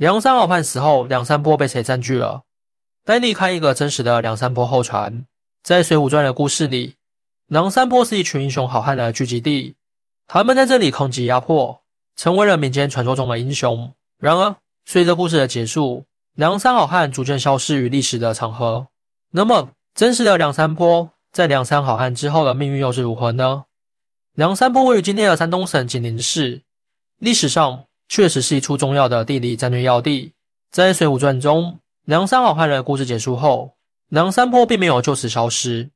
梁山好汉死后，梁山泊被谁占据了？带你看一个真实的梁山泊后传。在《水浒传》的故事里，梁山泊是一群英雄好汉的聚集地，他们在这里抗击压迫，成为了民间传说中的英雄。然而，随着故事的结束，梁山好汉逐渐消失于历史的长河。那么，真实的梁山泊在梁山好汉之后的命运又是如何呢？梁山泊位于今天的山东省济宁市，历史上确实是一处重要的地理战略要地。在《水浒传》中，梁山好汉的故事结束后，梁山泊并没有就此消失，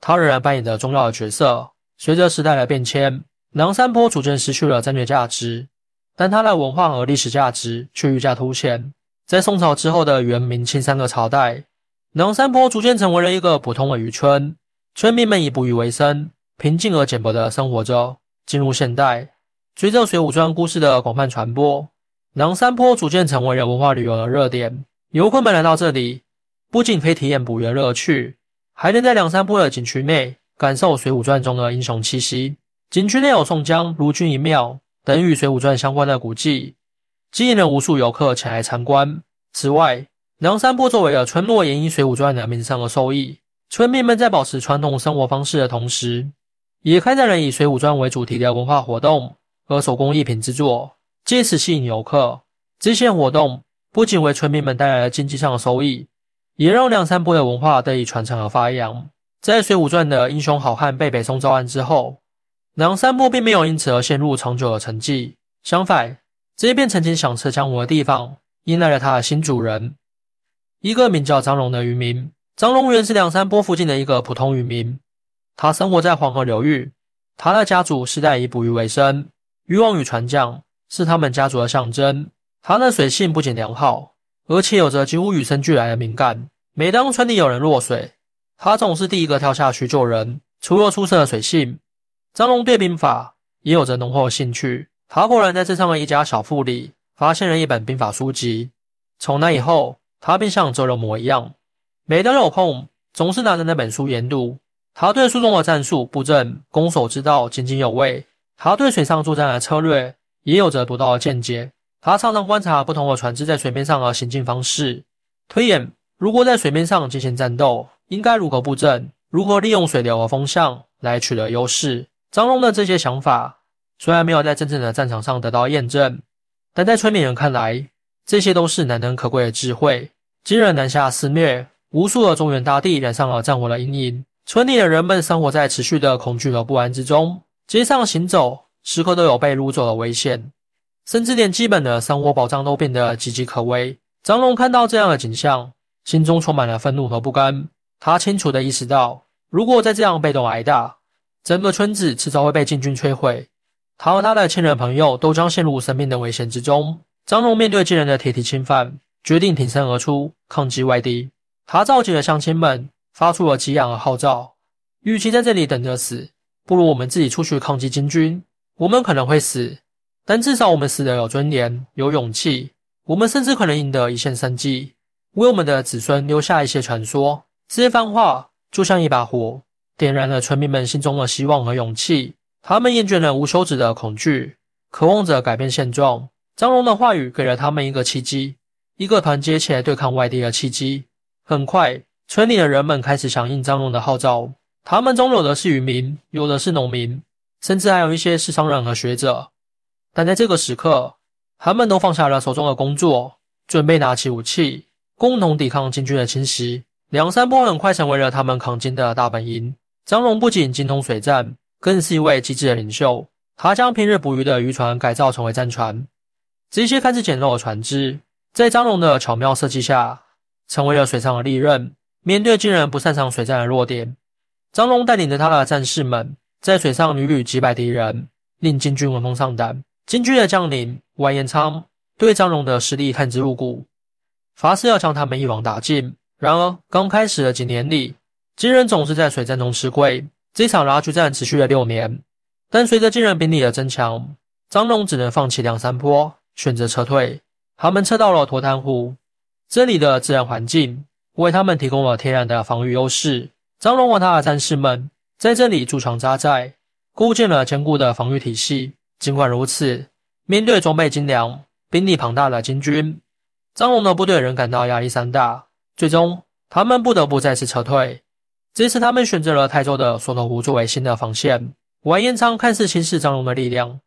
他仍然扮演着重要的角色。随着时代的变迁，梁山泊逐渐失去了战略价值，但它的文化和历史价值却愈加凸显。在宋朝之后的元、明、清三个朝代，梁山泊逐渐成为了一个普通的渔村，村民们以捕鱼为生，平静而简朴的生活着。进入现代，随着《水浒传》故事的广泛传播，梁山泊逐渐成为了文化旅游的热点。游客们来到这里，不仅可以体验捕鱼的乐趣，还能在梁山泊的景区内感受《水浒传》中的英雄气息。景区内有宋江、卢俊义庙等与《水浒传》相关的古迹，吸引了无数游客前来参观。此外，梁山泊作为了村落，也因《水浒传》的名声而受益。村民们在保持传统生活方式的同时，也开展了以《水浒传》为主题的文化活动和手工艺品制作，借此吸引游客。这些活动。不仅为村民们带来了经济上的收益，也让梁山泊的文化得以传承和发扬。在《水浒传》的英雄好汉被北宋招安之后，梁山泊并没有因此而陷入长久的沉寂。相反，这片曾经响彻江湖的地方，迎来了他的新主人，一个名叫张龙的渔民。张龙原是梁山泊附近的一个普通渔民，他生活在黄河流域，他的家族世代以捕鱼为生，渔网与船桨是他们家族的象征。他的水性不仅良好，而且有着几乎与生俱来的敏感。每当村里有人落水，他总是第一个跳下去救人。除了出色的水性，张龙对兵法也有着浓厚的兴趣。他果然在镇上的一家小铺里发现了一本兵法书籍。从那以后，他便像周罗模一样，每当有空，总是拿着那本书研读。他对书中的战术、布阵、攻守之道津津有味。他对水上作战的策略也有着独到的见解。他常常观察不同的船只在水面上的行进方式，推演如果在水面上进行战斗，应该如何布阵，如何利用水流和风向来取得优势。张龙的这些想法虽然没有在真正的战场上得到验证，但在村民人看来，这些都是难能可贵的智慧。今日南下肆虐，无数的中原大地染上了战火的阴影，村里的人们生活在持续的恐惧和不安之中，街上行走时刻都有被掳走的危险。甚至连基本的生活保障都变得岌岌可危。张龙看到这样的景象，心中充满了愤怒和不甘。他清楚地意识到，如果再这样被动挨打，整个村子迟早会被禁军摧毁。他和他的亲人朋友都将陷入生命的危险之中。张龙面对敌人的铁蹄侵犯，决定挺身而出，抗击外敌。他召集了乡亲们，发出了激昂的号召：与其在这里等着死，不如我们自己出去抗击金军。我们可能会死。但至少我们死得有尊严、有勇气，我们甚至可能赢得一线生机，为我们的子孙留下一些传说。这番话就像一把火，点燃了村民们心中的希望和勇气。他们厌倦了无休止的恐惧，渴望着改变现状。张龙的话语给了他们一个契机，一个团结起来对抗外敌的契机。很快，村里的人们开始响应张龙的号召。他们中有的是渔民，有的是农民，甚至还有一些是商人和学者。但在这个时刻，他们都放下了手中的工作，准备拿起武器，共同抵抗金军的侵袭。梁山泊很快成为了他们抗金的大本营。张龙不仅精通水战，更是一位机智的领袖。他将平日捕鱼的渔船改造成为战船，这些看似简陋的船只，在张龙的巧妙设计下，成为了水上的利刃。面对金人不擅长水战的弱点，张龙带领着他的战士们，在水上屡屡击败敌人，令金军闻风丧胆。金军的将领完颜昌对张龙的实力恨之入骨，发誓要将他们一网打尽。然而，刚开始的几年里，金人总是在水战中吃亏。这场拉锯战持续了六年，但随着金人兵力的增强，张龙只能放弃梁山坡，选择撤退。他们撤到了沱滩湖，这里的自然环境为他们提供了天然的防御优势。张龙和他的战士们在这里驻藏扎寨，构建了坚固的防御体系。尽管如此，面对装备精良、兵力庞大的金军，张龙的部队仍感到压力山大，最终他们不得不再次撤退。这次他们选择了泰州的缩头湖作为新的防线。完颜昌看似轻视张龙的力量，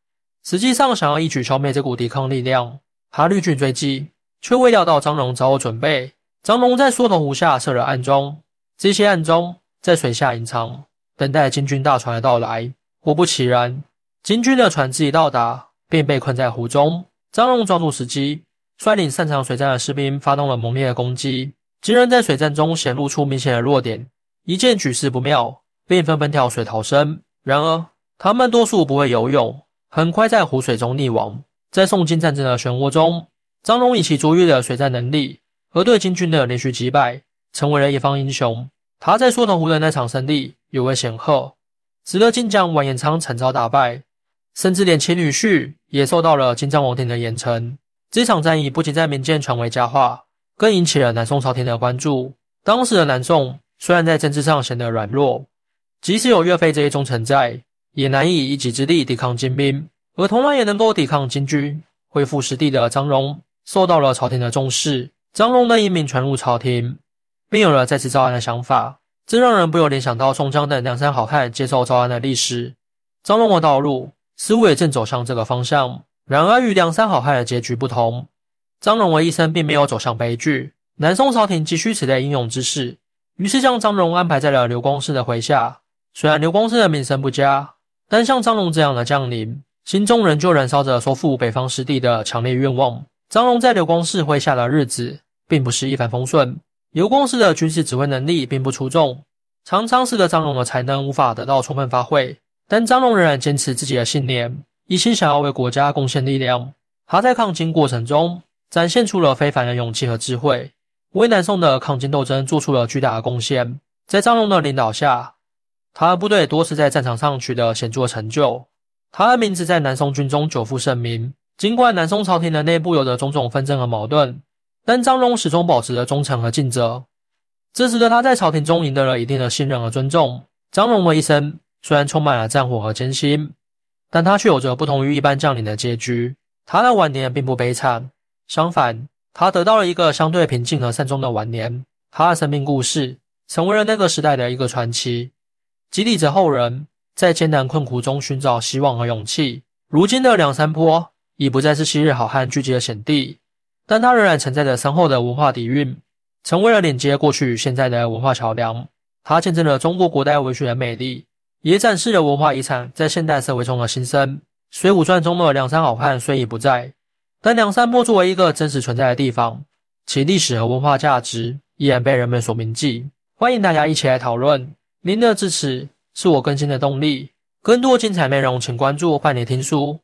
实际上想要一举消灭这股抵抗力量。他率军追击，却未料到张龙早有准备。张龙在缩头湖下设了暗桩，这些暗桩在水下隐藏，等待金军大船的到来。果不其然，金军的船只一到达，便被困在湖中。张龙抓住时机，率领擅长水战的士兵发动了猛烈的攻击。敌人在水战中显露出明显的弱点，一见局势不妙，便纷纷跳水逃生。然而，他们多数不会游泳，很快在湖水中溺亡。在宋金战争的漩涡中，张龙以其卓越的水战能力和对金军的连续击败，成为了一方英雄。他在缩头湖的那场胜利尤为显赫，使得金将完颜昌惨遭打败，甚至连其女婿也受到了金帐王庭的严惩。这场战役不仅在民间传为佳话，更引起了南宋朝廷的关注。当时的南宋虽然在政治上显得软弱。即使有岳飞这一忠臣在，也难以一己之力抵抗金兵。而同样也能够抵抗金军、恢复实地的张荣，受到了朝廷的重视。张荣的英名传入朝廷，并有了再次招安的想法，这让人不由联想到宋江等梁山好汉接受招安的历史。张荣的道路似乎也正走向这个方向。然而与梁山好汉的结局不同，张荣的一生并没有走向悲剧。南宋朝廷急需此类英勇之士，于是将张荣安排在了刘光世的麾下。虽然刘光世的名声不佳，但像张龙这样的将领，心中仍旧燃烧着收复北方失地的强烈愿望。张龙在刘光世麾下的日子，并不是一帆风顺。刘光世的军事指挥能力并不出众，常常使得张龙的才能无法得到充分发挥。但张龙仍然坚持自己的信念，一心想要为国家贡献力量。他在抗金过程中展现出了非凡的勇气和智慧，为南宋的抗金斗争做出了巨大的贡献。在张龙的领导下，他的部队多次在战场上取得显著成就，他的名字在南宋军中久负盛名。尽管南宋朝廷的内部有着种种纷争和矛盾，但张龙始终保持着忠诚和尽责，这使得他在朝廷中赢得了一定的信任和尊重。张龙的一生虽然充满了战火和艰辛，但他却有着不同于一般将领的结局。他的晚年并不悲惨，相反，他得到了一个相对平静和善终的晚年。他的生命故事成为了那个时代的一个传奇。激励着后人在艰难困苦中寻找希望和勇气。如今的梁山坡已不再是昔日好汉聚集的险地，但它仍然承载着深厚的文化底蕴，成为了连接过去与现在的文化桥梁。它见证了中国古代文学的魅力，也展示了文化遗产在现代社会中的新生。《水浒传》中的梁山好汉虽已不在，但梁山坡作为一个真实存在的地方，其历史和文化价值依然被人们所铭记。欢迎大家一起来讨论。您的支持是我更新的动力。更多精彩内容，请关注“伴你听书”。